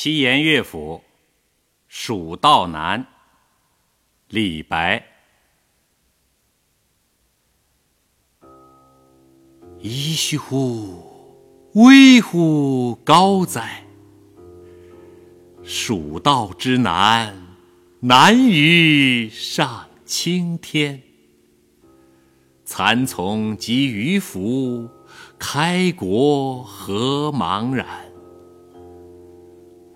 七言乐府《蜀道难》李白。噫吁乎！危乎高哉！蜀道之难，难于上青天。蚕丛及鱼凫，开国何茫然！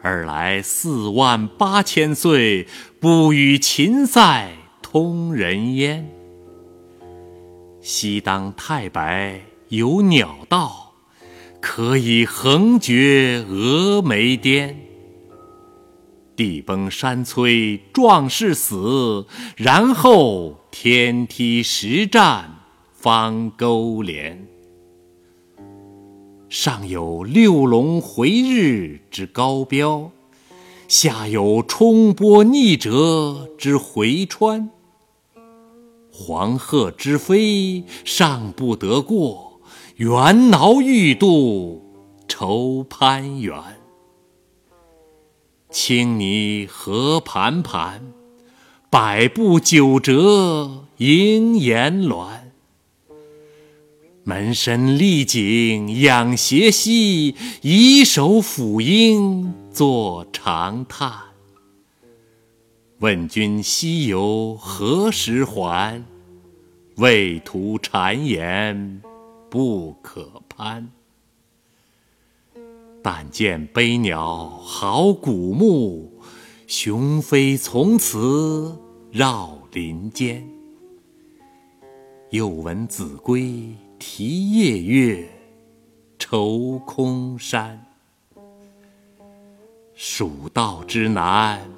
尔来四万八千岁，不与秦塞通人烟。西当太白有鸟道，可以横绝峨眉巅。地崩山摧壮士死，然后天梯石栈方沟连。上有六龙回日之高标，下有冲波逆折之回川。黄鹤之飞尚不得过，猿猱欲度愁攀援。青泥何盘盘，百步九折萦岩峦。门深立井仰斜息，以手抚膺坐长叹。问君西游何时还？畏途谗言不可攀。但见悲鸟号古木，雄飞从此绕林间。又闻子规。啼夜月，愁空山。蜀道之难，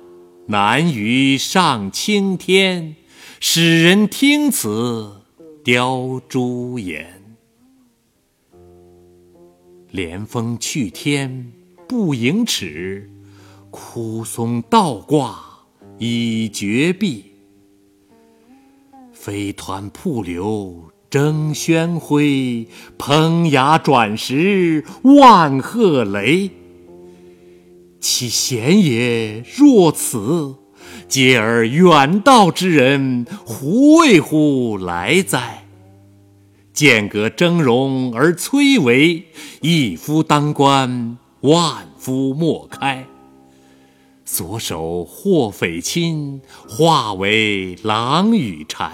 难于上青天。使人听此凋朱颜。连峰去天不盈尺，枯松倒挂倚绝壁。飞湍瀑流。争喧哗，烹崖转石万壑雷。其险也若此，嗟尔远道之人，胡为乎来哉？间隔峥嵘而崔嵬，一夫当关，万夫莫开。所守或匪亲，化为狼与豺。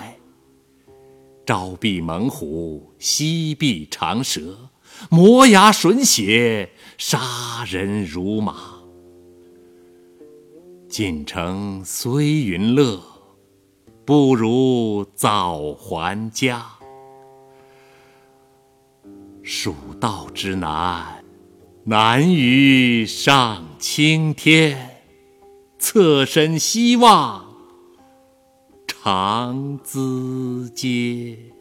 朝避猛虎，夕避长蛇，磨牙吮血，杀人如麻。进城虽云乐，不如早还家。蜀道之难，难于上青天。侧身西望。长咨嗟。